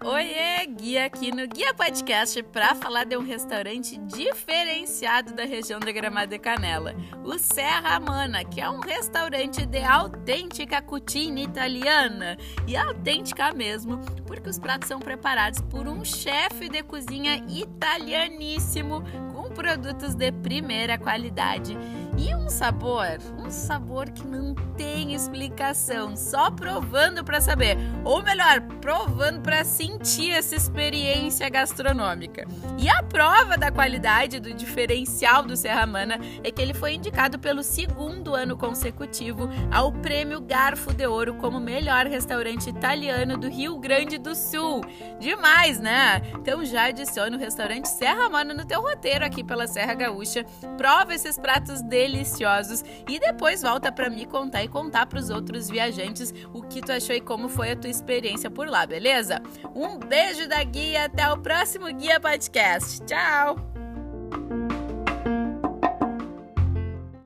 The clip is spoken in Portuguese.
Oiê, Guia aqui no Guia Podcast para falar de um restaurante diferenciado da região da Gramada e Canela, o Serra Mana, que é um restaurante de autêntica cucina italiana. E autêntica mesmo, porque os pratos são preparados por um chefe de cozinha italianíssimo com produtos de primeira qualidade. E um sabor, um sabor que não tem explicação, só provando para saber, ou melhor, provando para sentir essa experiência gastronômica. E a prova da qualidade do diferencial do Serramana é que ele foi indicado pelo segundo ano consecutivo ao Prêmio Garfo de Ouro como melhor restaurante italiano do Rio Grande do Sul. Demais, né? Então já adiciona o restaurante Serramana no teu roteiro aqui pela Serra Gaúcha. Prova esses pratos deliciosos e depois volta para me contar e contar para os outros viajantes o que tu achou e como foi a tua experiência por lá, beleza? Um beijo da guia, até o próximo Guia Podcast. Tchau!